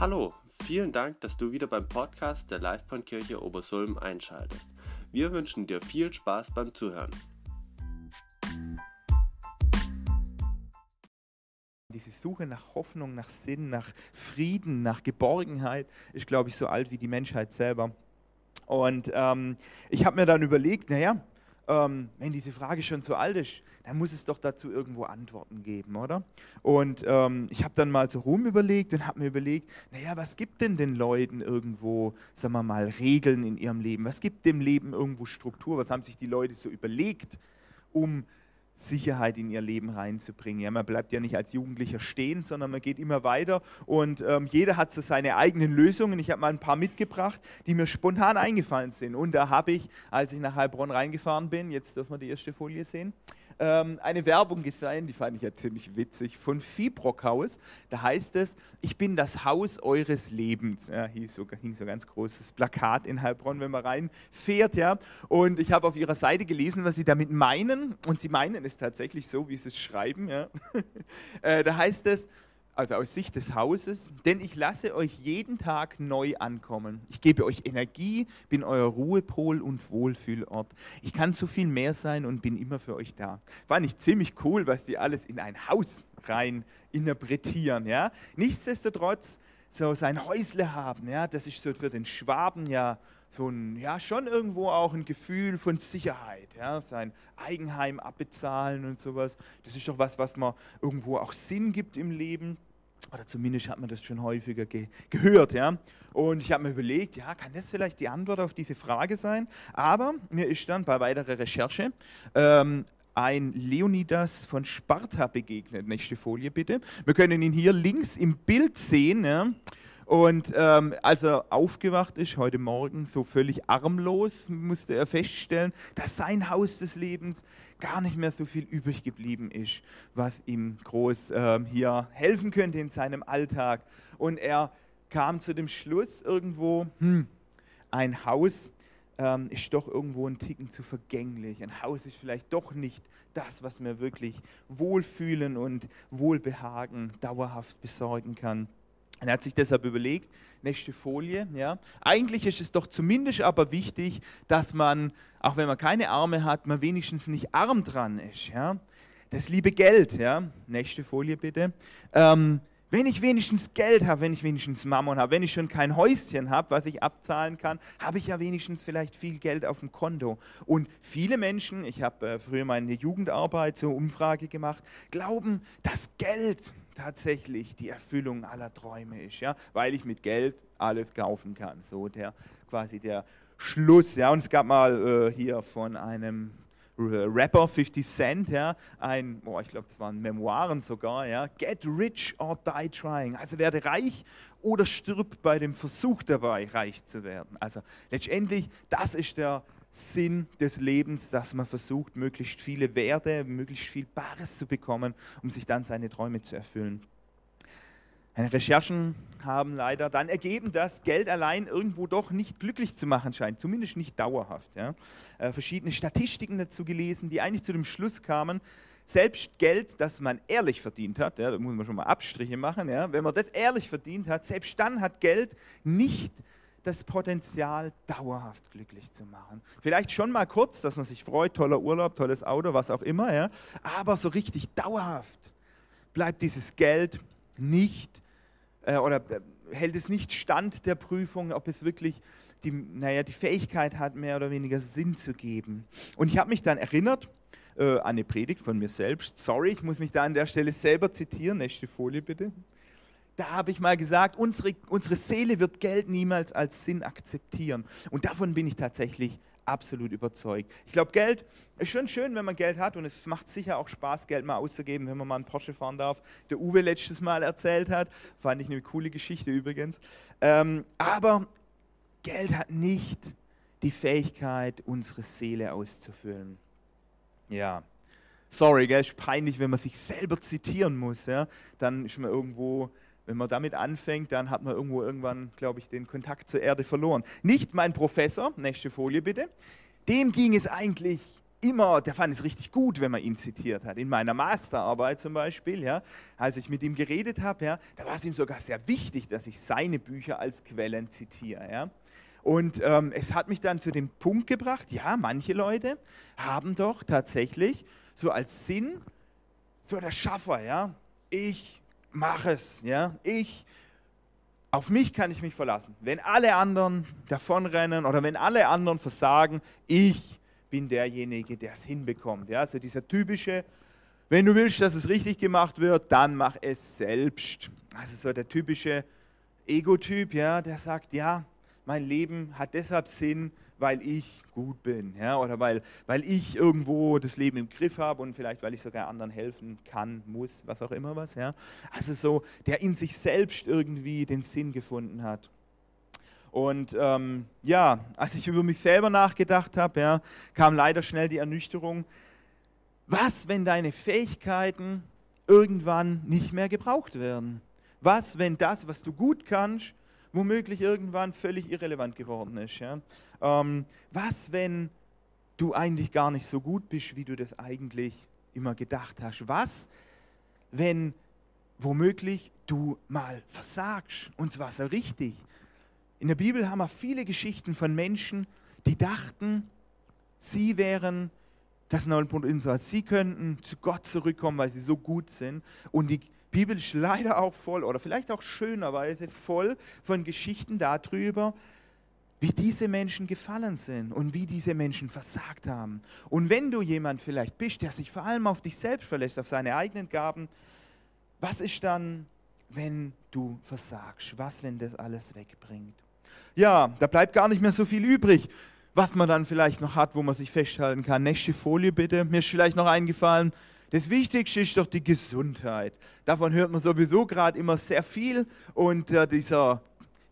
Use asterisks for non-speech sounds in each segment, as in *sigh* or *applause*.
Hallo, vielen Dank, dass du wieder beim Podcast der Livebahnkirche Obersulm einschaltest. Wir wünschen dir viel Spaß beim Zuhören. Diese Suche nach Hoffnung, nach Sinn, nach Frieden, nach Geborgenheit ist, glaube ich, so alt wie die Menschheit selber. Und ähm, ich habe mir dann überlegt, naja, ähm, wenn diese Frage schon so alt ist, dann muss es doch dazu irgendwo Antworten geben, oder? Und ähm, ich habe dann mal so rum überlegt und habe mir überlegt, naja, was gibt denn den Leuten irgendwo, sagen wir mal, Regeln in ihrem Leben? Was gibt dem Leben irgendwo Struktur? Was haben sich die Leute so überlegt, um Sicherheit in ihr Leben reinzubringen. Ja, man bleibt ja nicht als Jugendlicher stehen, sondern man geht immer weiter und ähm, jeder hat so seine eigenen Lösungen. Ich habe mal ein paar mitgebracht, die mir spontan eingefallen sind. Und da habe ich, als ich nach Heilbronn reingefahren bin, jetzt dürfen wir die erste Folie sehen, ähm, eine Werbung gesehen, die fand ich ja ziemlich witzig, von Fibrockhaus. Da heißt es, ich bin das Haus eures Lebens. Ja, hier so, hing so ein ganz großes Plakat in Heilbronn, wenn man reinfährt. Ja. Und ich habe auf ihrer Seite gelesen, was sie damit meinen. Und sie meinen es tatsächlich so, wie sie es schreiben. Ja. *laughs* äh, da heißt es, also aus Sicht des Hauses, denn ich lasse euch jeden Tag neu ankommen. Ich gebe euch Energie, bin euer Ruhepol und Wohlfühlort. Ich kann so viel mehr sein und bin immer für euch da. Fand ich ziemlich cool, was die alles in ein Haus rein interpretieren. Ja? Nichtsdestotrotz, so sein Häusle haben, ja, das ist so für den Schwaben ja so ein, ja, schon irgendwo auch ein Gefühl von Sicherheit, ja, sein Eigenheim abbezahlen und sowas. Das ist doch was, was man irgendwo auch Sinn gibt im Leben. Oder zumindest hat man das schon häufiger ge gehört. Ja? Und ich habe mir überlegt, ja, kann das vielleicht die Antwort auf diese Frage sein? Aber mir ist dann bei weiterer Recherche ähm, ein Leonidas von Sparta begegnet. Nächste Folie bitte. Wir können ihn hier links im Bild sehen. Ja? Und ähm, als er aufgewacht ist, heute Morgen, so völlig armlos, musste er feststellen, dass sein Haus des Lebens gar nicht mehr so viel übrig geblieben ist, was ihm groß ähm, hier helfen könnte in seinem Alltag. Und er kam zu dem Schluss irgendwo, hm, ein Haus ähm, ist doch irgendwo ein Ticken zu vergänglich. Ein Haus ist vielleicht doch nicht das, was mir wirklich Wohlfühlen und Wohlbehagen dauerhaft besorgen kann. Er hat sich deshalb überlegt, nächste Folie, ja. Eigentlich ist es doch zumindest aber wichtig, dass man, auch wenn man keine Arme hat, man wenigstens nicht arm dran ist, ja. Das liebe Geld, ja. Nächste Folie bitte. Ähm, wenn ich wenigstens Geld habe, wenn ich wenigstens Mammon habe, wenn ich schon kein Häuschen habe, was ich abzahlen kann, habe ich ja wenigstens vielleicht viel Geld auf dem Konto. Und viele Menschen, ich habe äh, früher meine Jugendarbeit zur Umfrage gemacht, glauben, dass Geld tatsächlich die Erfüllung aller Träume ist, ja, weil ich mit Geld alles kaufen kann. So der quasi der Schluss. Ja, und es gab mal äh, hier von einem Rapper 50 Cent, ja, ein, oh, ich glaube, es waren Memoiren sogar, ja, Get rich or die trying. Also werde reich oder stirb bei dem Versuch dabei, reich zu werden. Also letztendlich, das ist der Sinn des Lebens, dass man versucht, möglichst viele Werte, möglichst viel Bares zu bekommen, um sich dann seine Träume zu erfüllen. Meine Recherchen haben leider dann ergeben, dass Geld allein irgendwo doch nicht glücklich zu machen scheint, zumindest nicht dauerhaft. Ja. Äh, verschiedene Statistiken dazu gelesen, die eigentlich zu dem Schluss kamen, selbst Geld, das man ehrlich verdient hat, ja, da muss man schon mal Abstriche machen, ja, wenn man das ehrlich verdient hat, selbst dann hat Geld nicht das Potenzial, dauerhaft glücklich zu machen. Vielleicht schon mal kurz, dass man sich freut, toller Urlaub, tolles Auto, was auch immer, ja, aber so richtig dauerhaft bleibt dieses Geld nicht oder äh, hält es nicht stand der Prüfung, ob es wirklich die, naja, die Fähigkeit hat, mehr oder weniger Sinn zu geben. Und ich habe mich dann erinnert äh, an eine Predigt von mir selbst. Sorry, ich muss mich da an der Stelle selber zitieren. Nächste Folie bitte. Da habe ich mal gesagt, unsere, unsere Seele wird Geld niemals als Sinn akzeptieren. Und davon bin ich tatsächlich absolut überzeugt. Ich glaube, Geld ist schon schön, wenn man Geld hat und es macht sicher auch Spaß, Geld mal auszugeben, wenn man mal einen Porsche fahren darf. Der Uwe letztes Mal erzählt hat, fand ich eine coole Geschichte übrigens. Ähm, aber Geld hat nicht die Fähigkeit, unsere Seele auszufüllen. Ja, sorry, gell, ist peinlich, wenn man sich selber zitieren muss. Ja? Dann ist man irgendwo wenn man damit anfängt, dann hat man irgendwo irgendwann, glaube ich, den Kontakt zur Erde verloren. Nicht mein Professor, nächste Folie bitte, dem ging es eigentlich immer, der fand es richtig gut, wenn man ihn zitiert hat. In meiner Masterarbeit zum Beispiel, ja, als ich mit ihm geredet habe, ja, da war es ihm sogar sehr wichtig, dass ich seine Bücher als Quellen zitiere. Ja. Und ähm, es hat mich dann zu dem Punkt gebracht, ja, manche Leute haben doch tatsächlich so als Sinn, so der Schaffer, ja, ich mache es, ja, ich, auf mich kann ich mich verlassen. Wenn alle anderen davonrennen oder wenn alle anderen versagen, ich bin derjenige, der es hinbekommt. Ja, so dieser typische, wenn du willst, dass es richtig gemacht wird, dann mach es selbst. Also so der typische Ego-Typ, ja, der sagt, ja, mein Leben hat deshalb Sinn, weil ich gut bin, ja, oder weil, weil ich irgendwo das Leben im Griff habe und vielleicht, weil ich sogar anderen helfen kann, muss, was auch immer was, ja. Also so, der in sich selbst irgendwie den Sinn gefunden hat. Und ähm, ja, als ich über mich selber nachgedacht habe, ja, kam leider schnell die Ernüchterung, was, wenn deine Fähigkeiten irgendwann nicht mehr gebraucht werden? Was, wenn das, was du gut kannst, womöglich irgendwann völlig irrelevant geworden ist? Ja? Ähm, was, wenn du eigentlich gar nicht so gut bist, wie du das eigentlich immer gedacht hast? Was, wenn womöglich du mal versagst und zwar so richtig? In der Bibel haben wir viele Geschichten von Menschen, die dachten, sie wären das Nullpunkt-Insatz. Sie könnten zu Gott zurückkommen, weil sie so gut sind. Und die Bibel ist leider auch voll, oder vielleicht auch schönerweise voll von Geschichten darüber, wie diese Menschen gefallen sind und wie diese Menschen versagt haben. Und wenn du jemand vielleicht bist, der sich vor allem auf dich selbst verlässt, auf seine eigenen Gaben, was ist dann, wenn du versagst? Was, wenn das alles wegbringt? Ja, da bleibt gar nicht mehr so viel übrig, was man dann vielleicht noch hat, wo man sich festhalten kann. Nächste Folie bitte. Mir ist vielleicht noch eingefallen, das Wichtigste ist doch die Gesundheit. Davon hört man sowieso gerade immer sehr viel und äh, dieser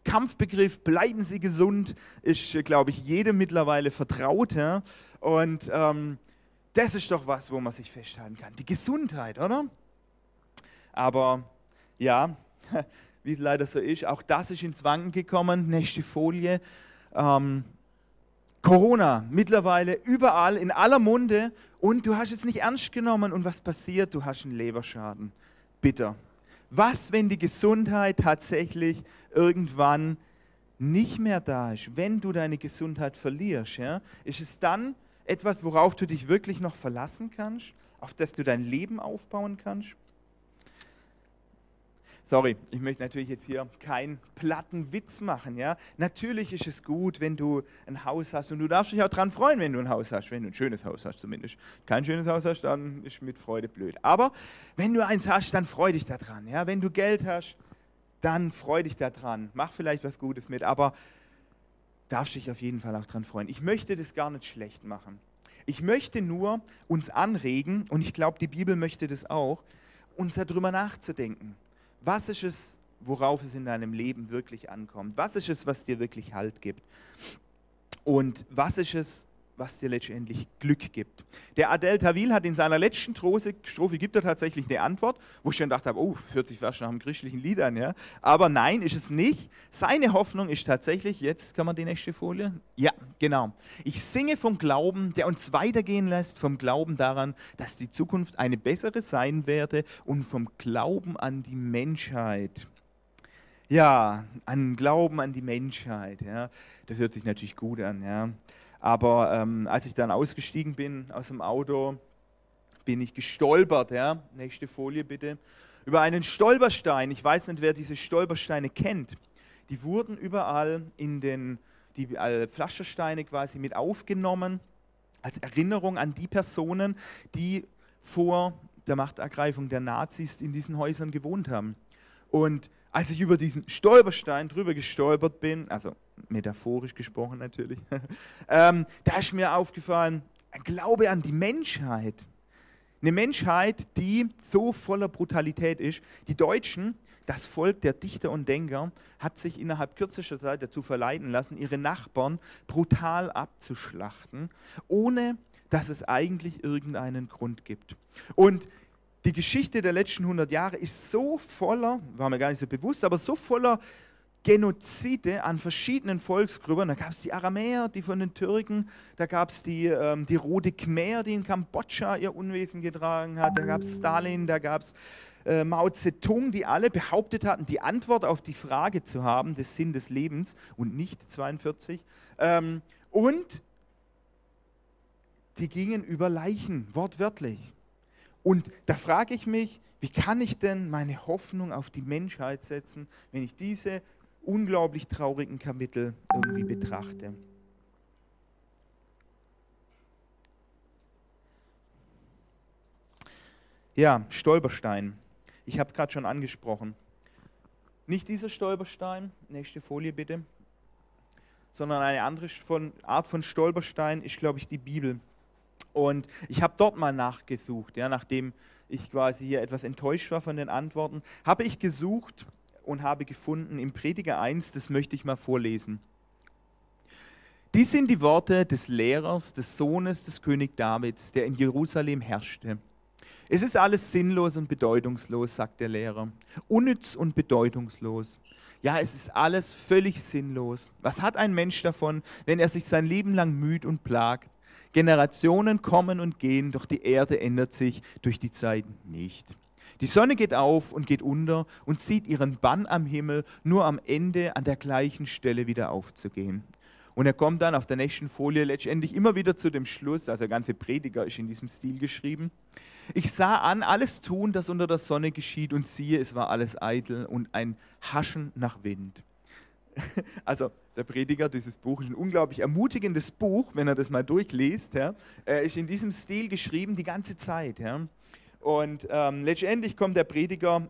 Kampfbegriff, bleiben Sie gesund, ist, äh, glaube ich, jedem mittlerweile vertraut. Ja? Und ähm, das ist doch was, wo man sich festhalten kann. Die Gesundheit, oder? Aber ja, *laughs* wie es leider so ist. Auch das ist ins Wanken gekommen. Nächste Folie. Ähm, Corona, mittlerweile überall, in aller Munde und du hast es nicht ernst genommen und was passiert? Du hast einen Leberschaden. Bitter. Was, wenn die Gesundheit tatsächlich irgendwann nicht mehr da ist? Wenn du deine Gesundheit verlierst, ja? ist es dann etwas, worauf du dich wirklich noch verlassen kannst, auf das du dein Leben aufbauen kannst? Sorry, ich möchte natürlich jetzt hier keinen platten Witz machen. Ja? Natürlich ist es gut, wenn du ein Haus hast und du darfst dich auch daran freuen, wenn du ein Haus hast, wenn du ein schönes Haus hast zumindest. Kein schönes Haus hast, dann ist mit Freude blöd. Aber wenn du eins hast, dann freu dich daran. Ja? Wenn du Geld hast, dann freu dich daran. Mach vielleicht was Gutes mit, aber darfst dich auf jeden Fall auch daran freuen. Ich möchte das gar nicht schlecht machen. Ich möchte nur uns anregen, und ich glaube, die Bibel möchte das auch, uns darüber nachzudenken was ist es, worauf es in deinem Leben wirklich ankommt? Was ist es, was dir wirklich Halt gibt? Und was ist es, was dir letztendlich Glück gibt. Der Adel Tawil hat in seiner letzten Strophe, Strophe gibt er tatsächlich eine Antwort, wo ich schon gedacht habe, oh, 40 fast nach einem christlichen Lied an, ja. Aber nein, ist es nicht. Seine Hoffnung ist tatsächlich, jetzt kann man die nächste Folie, ja, genau. Ich singe vom Glauben, der uns weitergehen lässt, vom Glauben daran, dass die Zukunft eine bessere sein werde und vom Glauben an die Menschheit. Ja, an Glauben an die Menschheit, ja. Das hört sich natürlich gut an, ja. Aber ähm, als ich dann ausgestiegen bin aus dem Auto, bin ich gestolpert. Ja? Nächste Folie bitte. Über einen Stolperstein. Ich weiß nicht, wer diese Stolpersteine kennt. Die wurden überall in den die Pflastersteine quasi mit aufgenommen als Erinnerung an die Personen, die vor der Machtergreifung der Nazis in diesen Häusern gewohnt haben. Und als ich über diesen Stolperstein drüber gestolpert bin, also metaphorisch gesprochen natürlich, *laughs* ähm, da ist mir aufgefallen, Glaube an die Menschheit. Eine Menschheit, die so voller Brutalität ist. Die Deutschen, das Volk der Dichter und Denker, hat sich innerhalb kürzester Zeit dazu verleiten lassen, ihre Nachbarn brutal abzuschlachten, ohne dass es eigentlich irgendeinen Grund gibt. Und die Geschichte der letzten 100 Jahre ist so voller, war mir gar nicht so bewusst, aber so voller Genozide an verschiedenen Volksgruppen. Da gab es die Aramäer, die von den Türken, da gab es die, ähm, die Rote Khmer, die in Kambodscha ihr Unwesen getragen hat, da gab es Stalin, da gab es äh, Mao Zedong, die alle behauptet hatten, die Antwort auf die Frage zu haben, des Sinn des Lebens und nicht 42. Ähm, und die gingen über Leichen, wortwörtlich. Und da frage ich mich, wie kann ich denn meine Hoffnung auf die Menschheit setzen, wenn ich diese unglaublich traurigen Kapitel irgendwie betrachte? Ja, Stolperstein. Ich habe es gerade schon angesprochen. Nicht dieser Stolperstein, nächste Folie bitte, sondern eine andere Art von Stolperstein ist, glaube ich, die Bibel. Und ich habe dort mal nachgesucht, ja, nachdem ich quasi hier etwas enttäuscht war von den Antworten, habe ich gesucht und habe gefunden im Prediger 1, das möchte ich mal vorlesen. Dies sind die Worte des Lehrers, des Sohnes des König Davids, der in Jerusalem herrschte. Es ist alles sinnlos und bedeutungslos, sagt der Lehrer. Unnütz und bedeutungslos. Ja, es ist alles völlig sinnlos. Was hat ein Mensch davon, wenn er sich sein Leben lang müht und plagt? Generationen kommen und gehen, doch die Erde ändert sich durch die Zeit nicht. Die Sonne geht auf und geht unter und zieht ihren Bann am Himmel, nur am Ende an der gleichen Stelle wieder aufzugehen. Und er kommt dann auf der nächsten Folie letztendlich immer wieder zu dem Schluss, also der ganze Prediger ist in diesem Stil geschrieben. Ich sah an, alles tun, das unter der Sonne geschieht, und siehe, es war alles eitel und ein Haschen nach Wind. *laughs* Also der Prediger, dieses Buch ist ein unglaublich ermutigendes Buch, wenn er das mal durchliest. Ja. Ist in diesem Stil geschrieben die ganze Zeit. Ja. Und ähm, letztendlich kommt der Prediger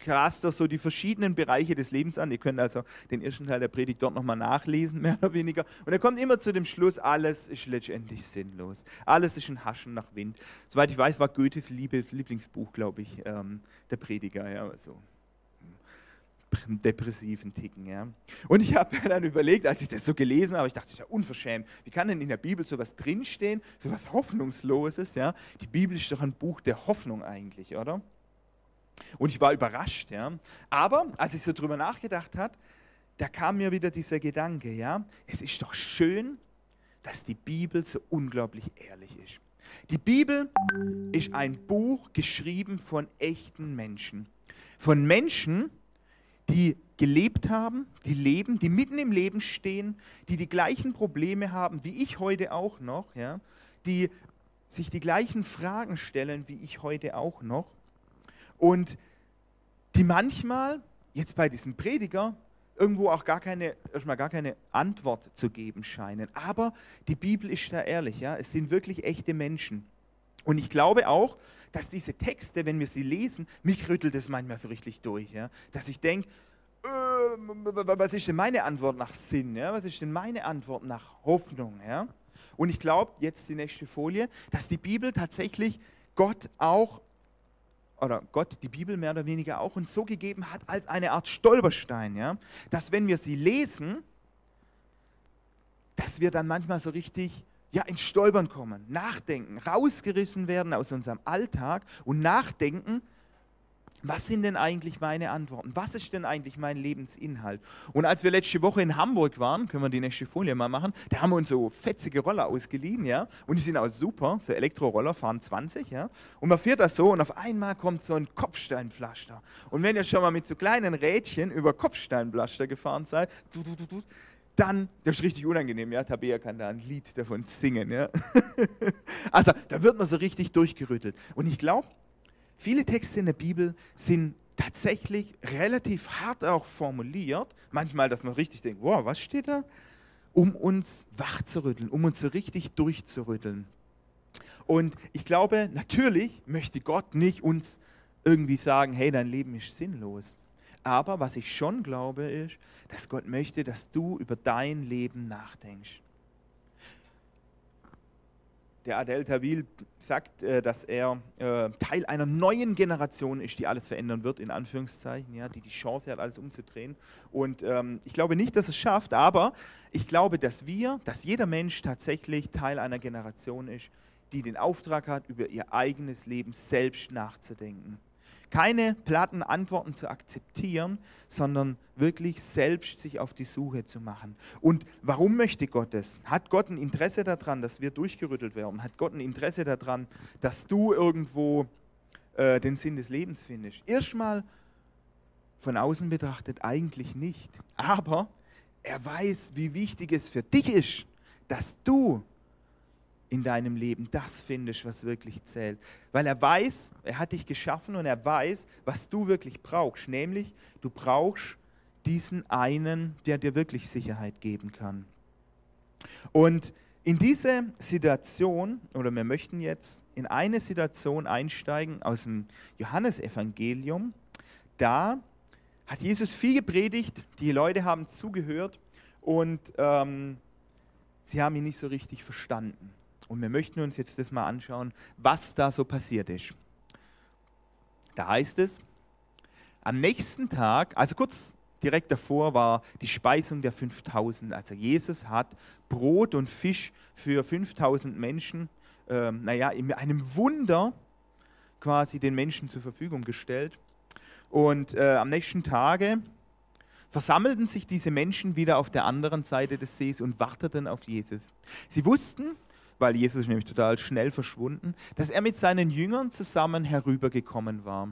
krass das so die verschiedenen Bereiche des Lebens an. Ihr könnt also den ersten Teil der Predigt dort nochmal nachlesen, *laughs* mehr oder weniger. Und er kommt immer zu dem Schluss, alles ist letztendlich sinnlos. Alles ist ein Haschen nach Wind. Soweit ich weiß, war Goethes Lieblingsbuch, glaube ich, ähm, der Prediger. Ja, also depressiven Ticken. Ja. Und ich habe dann überlegt, als ich das so gelesen habe, ich dachte, das ist ja unverschämt. Wie kann denn in der Bibel sowas drinstehen, sowas Hoffnungsloses? Ja? Die Bibel ist doch ein Buch der Hoffnung eigentlich, oder? Und ich war überrascht. Ja. Aber als ich so drüber nachgedacht habe, da kam mir wieder dieser Gedanke, ja, es ist doch schön, dass die Bibel so unglaublich ehrlich ist. Die Bibel ist ein Buch geschrieben von echten Menschen. Von Menschen, die gelebt haben, die leben, die mitten im Leben stehen, die die gleichen Probleme haben wie ich heute auch noch, ja, die sich die gleichen Fragen stellen wie ich heute auch noch und die manchmal, jetzt bei diesem Prediger, irgendwo auch gar keine, erstmal gar keine Antwort zu geben scheinen. Aber die Bibel ist da ehrlich, ja, es sind wirklich echte Menschen. Und ich glaube auch, dass diese Texte, wenn wir sie lesen, mich rüttelt es manchmal so richtig durch. Ja? Dass ich denke, äh, was ist denn meine Antwort nach Sinn? Ja? Was ist denn meine Antwort nach Hoffnung? Ja? Und ich glaube, jetzt die nächste Folie, dass die Bibel tatsächlich Gott auch, oder Gott die Bibel mehr oder weniger auch uns so gegeben hat als eine Art Stolperstein. Ja? Dass wenn wir sie lesen, dass wir dann manchmal so richtig ja, ins Stolpern kommen, nachdenken, rausgerissen werden aus unserem Alltag und nachdenken, was sind denn eigentlich meine Antworten? Was ist denn eigentlich mein Lebensinhalt? Und als wir letzte Woche in Hamburg waren, können wir die nächste Folie mal machen, da haben wir uns so fetzige Roller ausgeliehen, ja, und die sind auch super, so Elektroroller fahren 20, ja, und man fährt das so und auf einmal kommt so ein Kopfsteinpflaster. Und wenn ihr schon mal mit so kleinen Rädchen über Kopfsteinpflaster gefahren seid, du, du, du, dann, das ist richtig unangenehm, ja, Tabea kann da ein Lied davon singen, ja. *laughs* also, da wird man so richtig durchgerüttelt. Und ich glaube, viele Texte in der Bibel sind tatsächlich relativ hart auch formuliert, manchmal, dass man richtig denkt, wow, was steht da? Um uns wach zu rütteln, um uns so richtig durchzurütteln. Und ich glaube, natürlich möchte Gott nicht uns irgendwie sagen, hey, dein Leben ist sinnlos. Aber was ich schon glaube, ist, dass Gott möchte, dass du über dein Leben nachdenkst. Der Adel Tawil sagt, äh, dass er äh, Teil einer neuen Generation ist, die alles verändern wird, in Anführungszeichen, ja, die die Chance hat, alles umzudrehen. Und ähm, ich glaube nicht, dass es schafft, aber ich glaube, dass wir, dass jeder Mensch tatsächlich Teil einer Generation ist, die den Auftrag hat, über ihr eigenes Leben selbst nachzudenken Keine platten Antworten zu akzeptieren, sondern wirklich selbst sich auf die Suche zu machen. Und warum möchte Gott das? Hat Gott ein Interesse daran, dass wir durchgerüttelt werden? Hat Gott ein Interesse daran, dass du irgendwo äh, den Sinn des Lebens findest? Erstmal von außen betrachtet eigentlich nicht. Aber er weiß, wie wichtig es für dich ist, dass du in deinem Leben das findest, was wirklich zählt. Weil er weiß, er hat dich geschaffen und er weiß, was du wirklich brauchst. Nämlich, du brauchst diesen einen, der dir wirklich Sicherheit geben kann. Und in diese Situation, oder wir möchten jetzt in eine Situation einsteigen aus dem Johannesevangelium, da hat Jesus viel gepredigt, die Leute haben zugehört und ähm, sie haben ihn nicht so richtig verstanden. Und wir möchten uns jetzt das mal anschauen, was da so passiert ist. Da heißt es, am nächsten Tag, also kurz direkt davor war die Speisung der 5000. Also Jesus hat Brot und Fisch für 5000 Menschen, äh, naja, in einem Wunder quasi den Menschen zur Verfügung gestellt. Und äh, am nächsten Tage versammelten sich diese Menschen wieder auf der anderen Seite des Sees und warteten auf Jesus. Sie wussten, weil Jesus nämlich total schnell verschwunden, dass er mit seinen Jüngern zusammen herübergekommen war.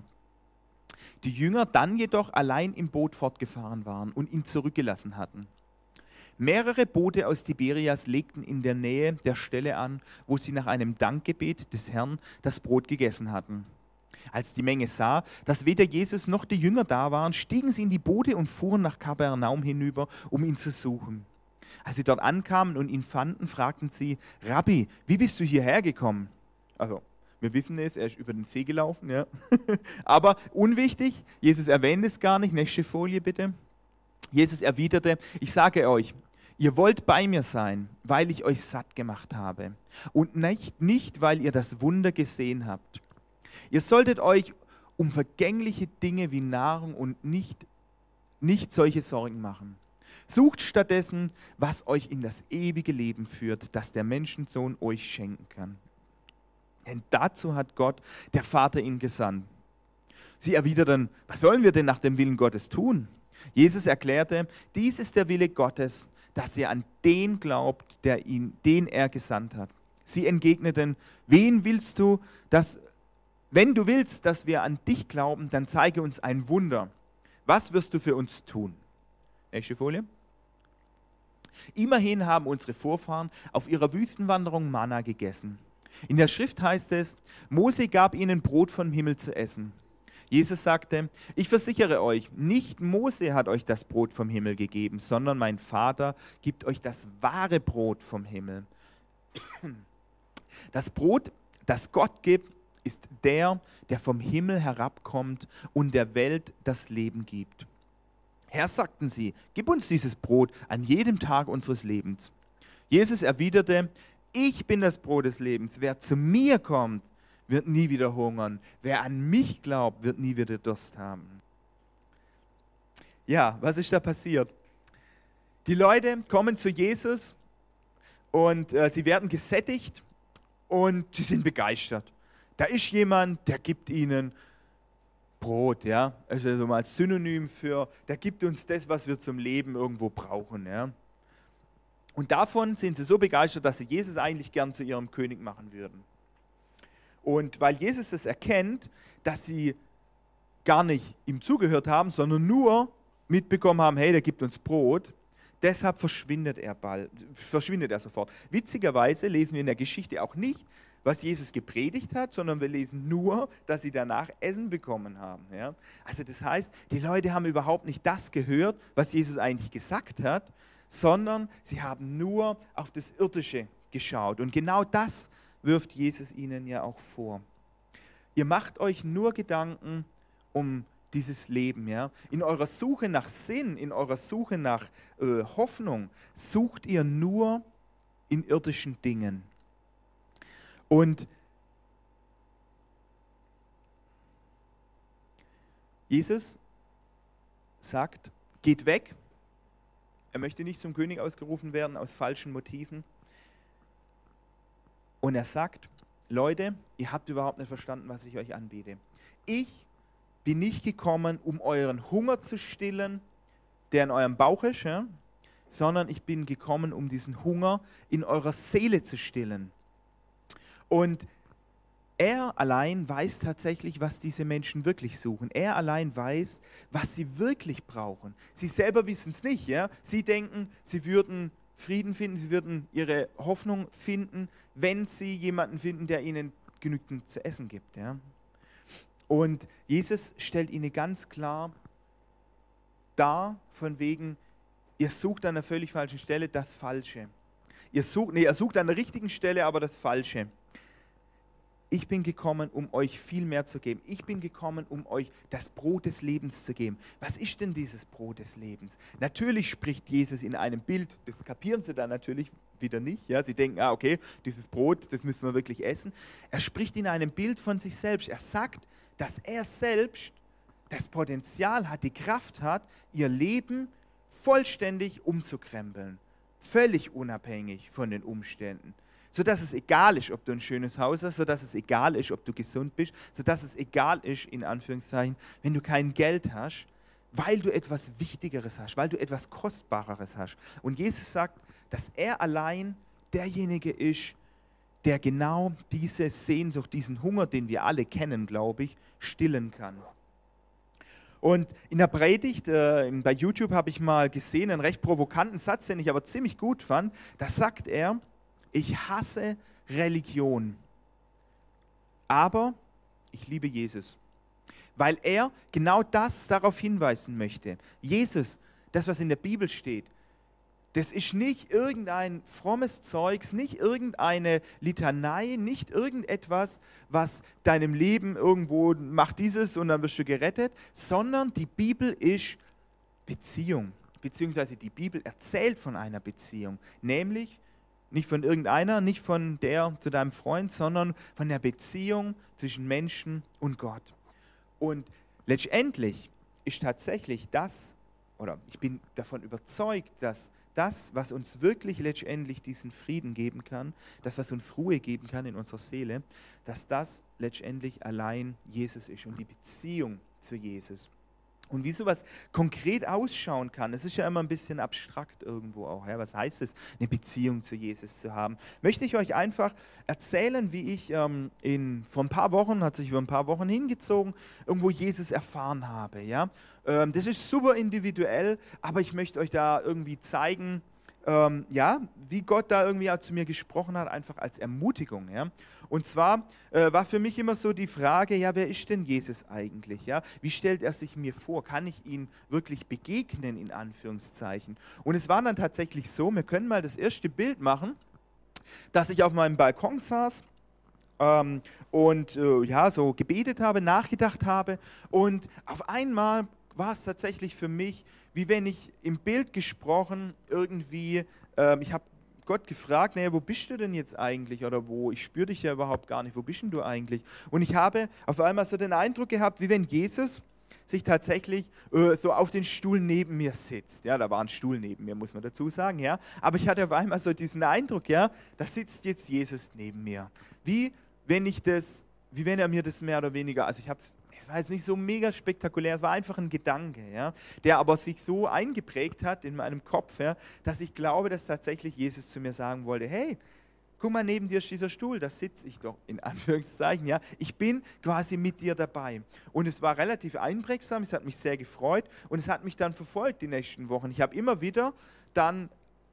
Die Jünger dann jedoch allein im Boot fortgefahren waren und ihn zurückgelassen hatten. Mehrere Boote aus Tiberias legten in der Nähe der Stelle an, wo sie nach einem Dankgebet des Herrn das Brot gegessen hatten. Als die Menge sah, dass weder Jesus noch die Jünger da waren, stiegen sie in die Boote und fuhren nach Kapernaum hinüber, um ihn zu suchen. Als sie dort ankamen und ihn fanden, fragten sie, Rabbi, wie bist du hierher gekommen? Also, wir wissen es, er ist über den See gelaufen, ja. *laughs* Aber unwichtig, Jesus erwähnt es gar nicht. Nächste Folie bitte. Jesus erwiderte, ich sage euch, ihr wollt bei mir sein, weil ich euch satt gemacht habe und nicht, nicht weil ihr das Wunder gesehen habt. Ihr solltet euch um vergängliche Dinge wie Nahrung und nicht, nicht solche Sorgen machen. Sucht stattdessen, was euch in das ewige Leben führt, das der Menschensohn euch schenken kann. Denn dazu hat Gott, der Vater, ihn gesandt. Sie erwiderten, was sollen wir denn nach dem Willen Gottes tun? Jesus erklärte, dies ist der Wille Gottes, dass ihr an den glaubt, der ihn, den er gesandt hat. Sie entgegneten, wen willst du, dass, wenn du willst, dass wir an dich glauben, dann zeige uns ein Wunder. Was wirst du für uns tun? Nächste Folie. Immerhin haben unsere Vorfahren auf ihrer Wüstenwanderung Manna gegessen. In der Schrift heißt es, Mose gab ihnen Brot vom Himmel zu essen. Jesus sagte, ich versichere euch, nicht Mose hat euch das Brot vom Himmel gegeben, sondern mein Vater gibt euch das wahre Brot vom Himmel. Das Brot, das Gott gibt, ist der, der vom Himmel herabkommt und der Welt das Leben gibt. Herr, sagten sie, gib uns dieses Brot an jedem Tag unseres Lebens. Jesus erwiderte, ich bin das Brot des Lebens. Wer zu mir kommt, wird nie wieder hungern. Wer an mich glaubt, wird nie wieder Durst haben. Ja, was ist da passiert? Die Leute kommen zu Jesus und äh, sie werden gesättigt und sie sind begeistert. Da ist jemand, der gibt ihnen Brot, ja, also so mal als Synonym für, der gibt uns das, was wir zum Leben irgendwo brauchen, ja. Und davon sind sie so begeistert, dass sie Jesus eigentlich gern zu ihrem König machen würden. Und weil Jesus das erkennt, dass sie gar nicht ihm zugehört haben, sondern nur mitbekommen haben, hey, der gibt uns Brot, deshalb verschwindet er bald, verschwindet er sofort. Witzigerweise lesen wir in der Geschichte auch nicht, was Jesus gepredigt hat, sondern wir lesen nur, dass sie danach Essen bekommen haben. Ja? Also das heißt, die Leute haben überhaupt nicht das gehört, was Jesus eigentlich gesagt hat, sondern sie haben nur auf das Irdische geschaut. Und genau das wirft Jesus ihnen ja auch vor. Ihr macht euch nur Gedanken um dieses Leben. Ja? In eurer Suche nach Sinn, in eurer Suche nach äh, Hoffnung, sucht ihr nur in irdischen Dingen. Und Jesus sagt, geht weg. Er möchte nicht zum König ausgerufen werden aus falschen Motiven. Und er sagt, Leute, ihr habt überhaupt nicht verstanden, was ich euch anbiete. Ich bin nicht gekommen, um euren Hunger zu stillen, der in eurem Bauch ist, ja? sondern ich bin gekommen, um diesen Hunger in eurer Seele zu stillen. Und er allein weiß tatsächlich, was diese Menschen wirklich suchen. Er allein weiß, was sie wirklich brauchen. Sie selber wissen es nicht. Ja? Sie denken, sie würden Frieden finden, sie würden ihre Hoffnung finden, wenn sie jemanden finden, der ihnen genügend zu essen gibt. Ja? Und Jesus stellt ihnen ganz klar dar, von wegen, ihr sucht an der völlig falschen Stelle das Falsche. Ihr sucht, nee, ihr sucht an der richtigen Stelle aber das Falsche. Ich bin gekommen, um euch viel mehr zu geben. Ich bin gekommen, um euch das Brot des Lebens zu geben. Was ist denn dieses Brot des Lebens? Natürlich spricht Jesus in einem Bild, das kapieren sie dann natürlich wieder nicht. Ja? Sie denken, ah, okay, dieses Brot, das müssen wir wirklich essen. Er spricht in einem Bild von sich selbst. Er sagt, dass er selbst das Potenzial hat, die Kraft hat, ihr Leben vollständig umzukrempeln, völlig unabhängig von den Umständen. Sodass es egal ist, ob du ein schönes Haus hast, sodass es egal ist, ob du gesund bist, sodass es egal ist, in Anführungszeichen, wenn du kein Geld hast, weil du etwas Wichtigeres hast, weil du etwas Kostbareres hast. Und Jesus sagt, dass er allein derjenige ist, der genau diese Sehnsucht, diesen Hunger, den wir alle kennen, glaube ich, stillen kann. Und in der Predigt äh, bei YouTube habe ich mal gesehen, einen recht provokanten Satz, den ich aber ziemlich gut fand. Da sagt er, ich hasse Religion, aber ich liebe Jesus. Weil er genau das darauf hinweisen möchte. Jesus, das, was in der Bibel steht, das ist nicht irgendein frommes Zeugs, nicht irgendeine Litanei, nicht irgendetwas, was deinem Leben irgendwo macht dieses und dann wirst du gerettet, sondern die Bibel ist Beziehung, beziehungsweise die Bibel erzählt von einer Beziehung, nämlich nicht von irgendeiner, nicht von der zu deinem Freund, sondern von der Beziehung zwischen Menschen und Gott. Und letztendlich ist tatsächlich das, oder ich bin davon überzeugt, dass das, was uns wirklich letztendlich diesen Frieden geben kann, das, was uns Ruhe geben kann in unserer Seele, dass das letztendlich allein Jesus ist und die Beziehung zu Jesus. Und wie sowas konkret ausschauen kann, es ist ja immer ein bisschen abstrakt irgendwo auch. Ja? Was heißt es, eine Beziehung zu Jesus zu haben? Möchte ich euch einfach erzählen, wie ich ähm, in, vor ein paar Wochen, hat sich über ein paar Wochen hingezogen, irgendwo Jesus erfahren habe. Ja? Ähm, das ist super individuell, aber ich möchte euch da irgendwie zeigen, ähm, ja, wie Gott da irgendwie zu mir gesprochen hat, einfach als Ermutigung. Ja. Und zwar äh, war für mich immer so die Frage, ja, wer ist denn Jesus eigentlich? Ja? Wie stellt er sich mir vor? Kann ich ihn wirklich begegnen, in Anführungszeichen? Und es war dann tatsächlich so, wir können mal das erste Bild machen, dass ich auf meinem Balkon saß ähm, und äh, ja, so gebetet habe, nachgedacht habe und auf einmal war es tatsächlich für mich, wie wenn ich im Bild gesprochen irgendwie, ähm, ich habe Gott gefragt, naja, wo bist du denn jetzt eigentlich oder wo, ich spüre dich ja überhaupt gar nicht, wo bist denn du eigentlich? Und ich habe auf einmal so den Eindruck gehabt, wie wenn Jesus sich tatsächlich äh, so auf den Stuhl neben mir sitzt. Ja, da war ein Stuhl neben mir, muss man dazu sagen, ja. Aber ich hatte auf einmal so diesen Eindruck, ja, da sitzt jetzt Jesus neben mir. Wie wenn ich das, wie wenn er mir das mehr oder weniger, also ich habe war jetzt nicht so mega spektakulär, es war einfach ein Gedanke, ja, der aber sich so eingeprägt hat in meinem Kopf, ja, dass ich glaube, dass tatsächlich Jesus zu mir sagen wollte, hey, guck mal, neben dir ist dieser Stuhl, da sitze ich doch, in Anführungszeichen, ja. Ich bin quasi mit dir dabei. Und es war relativ einprägsam, es hat mich sehr gefreut und es hat mich dann verfolgt die nächsten Wochen. Ich habe immer wieder dann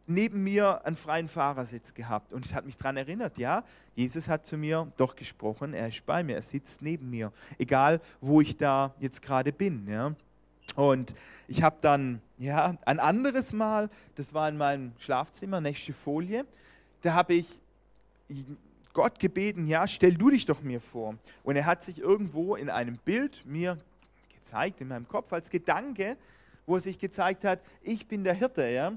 neben mir einen freien Fahrersitz gehabt und es hat mich daran erinnert, ja, Jesus hat zu mir doch gesprochen, er ist bei mir, er sitzt neben mir, egal wo ich da jetzt gerade bin, ja. Und ich habe dann, ja, ein anderes Mal, das war in meinem Schlafzimmer, nächste Folie, da habe ich Gott gebeten, ja, stell du dich doch mir vor. Und er hat sich irgendwo in einem Bild mir gezeigt, in meinem Kopf, als Gedanke, wo er sich gezeigt hat, ich bin der Hirte, ja,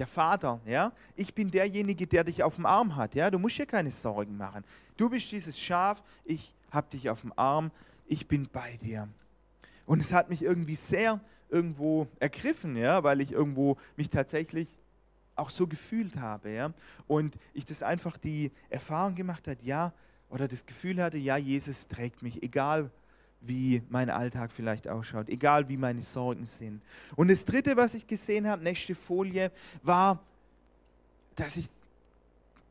der Vater, ja, ich bin derjenige, der dich auf dem Arm hat, ja, du musst dir keine Sorgen machen. Du bist dieses Schaf, ich habe dich auf dem Arm, ich bin bei dir. Und es hat mich irgendwie sehr irgendwo ergriffen, ja, weil ich irgendwo mich tatsächlich auch so gefühlt habe, ja, und ich das einfach die Erfahrung gemacht hat, ja, oder das Gefühl hatte, ja, Jesus trägt mich, egal wie mein Alltag vielleicht ausschaut, egal wie meine Sorgen sind. Und das Dritte, was ich gesehen habe, nächste Folie, war, dass ich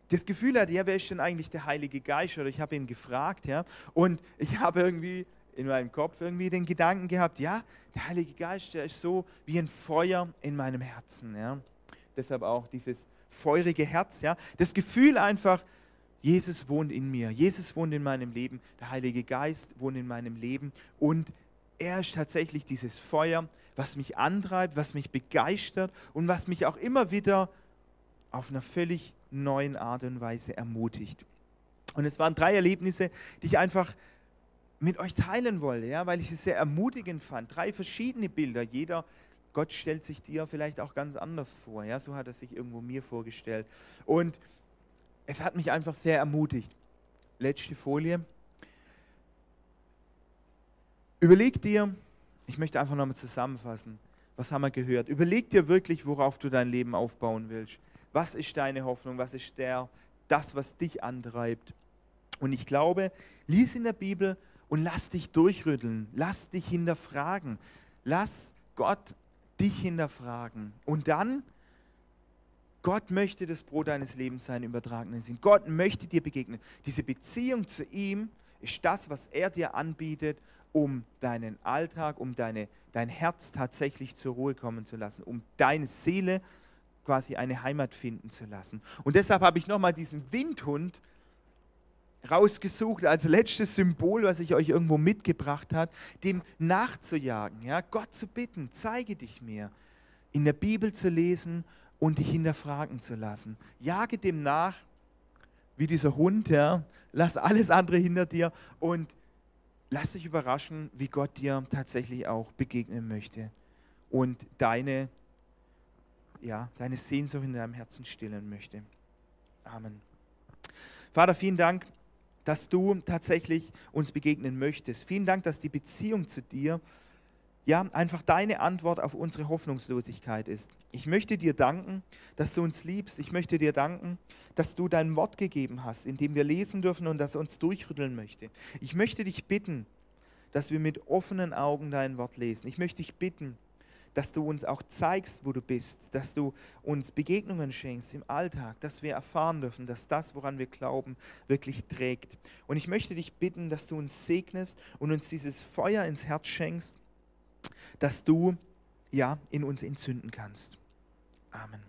das Gefühl hatte, ja, wer ist denn eigentlich der Heilige Geist? Oder ich habe ihn gefragt, ja, und ich habe irgendwie in meinem Kopf irgendwie den Gedanken gehabt, ja, der Heilige Geist, der ist so wie ein Feuer in meinem Herzen, ja. Deshalb auch dieses feurige Herz, ja. Das Gefühl einfach, Jesus wohnt in mir, Jesus wohnt in meinem Leben, der Heilige Geist wohnt in meinem Leben und er ist tatsächlich dieses Feuer, was mich antreibt, was mich begeistert und was mich auch immer wieder auf einer völlig neuen Art und Weise ermutigt. Und es waren drei Erlebnisse, die ich einfach mit euch teilen wollte, ja, weil ich es sehr ermutigend fand. Drei verschiedene Bilder. Jeder, Gott stellt sich dir vielleicht auch ganz anders vor. Ja, so hat er sich irgendwo mir vorgestellt. Und es hat mich einfach sehr ermutigt. Letzte Folie. Überleg dir, ich möchte einfach nochmal zusammenfassen, was haben wir gehört? Überleg dir wirklich, worauf du dein Leben aufbauen willst. Was ist deine Hoffnung? Was ist der, das, was dich antreibt? Und ich glaube, lies in der Bibel und lass dich durchrütteln, lass dich hinterfragen, lass Gott dich hinterfragen. Und dann Gott möchte das Brot deines Lebens sein, übertragenen Sinn. Gott möchte dir begegnen. Diese Beziehung zu ihm ist das, was er dir anbietet, um deinen Alltag, um deine, dein Herz tatsächlich zur Ruhe kommen zu lassen, um deine Seele quasi eine Heimat finden zu lassen. Und deshalb habe ich nochmal diesen Windhund rausgesucht als letztes Symbol, was ich euch irgendwo mitgebracht habe, dem nachzujagen, ja, Gott zu bitten, zeige dich mir, in der Bibel zu lesen und dich hinterfragen zu lassen. Jage dem nach, wie dieser Hund, ja. Lass alles andere hinter dir und lass dich überraschen, wie Gott dir tatsächlich auch begegnen möchte und deine, ja, deine Sehnsucht in deinem Herzen stillen möchte. Amen. Vater, vielen Dank, dass du tatsächlich uns begegnen möchtest. Vielen Dank, dass die Beziehung zu dir ja, einfach deine Antwort auf unsere Hoffnungslosigkeit ist. Ich möchte dir danken, dass du uns liebst. Ich möchte dir danken, dass du dein Wort gegeben hast, in dem wir lesen dürfen und das uns durchrütteln möchte. Ich möchte dich bitten, dass wir mit offenen Augen dein Wort lesen. Ich möchte dich bitten, dass du uns auch zeigst, wo du bist, dass du uns Begegnungen schenkst im Alltag, dass wir erfahren dürfen, dass das, woran wir glauben, wirklich trägt. Und ich möchte dich bitten, dass du uns segnest und uns dieses Feuer ins Herz schenkst, dass du ja in uns entzünden kannst. Amen.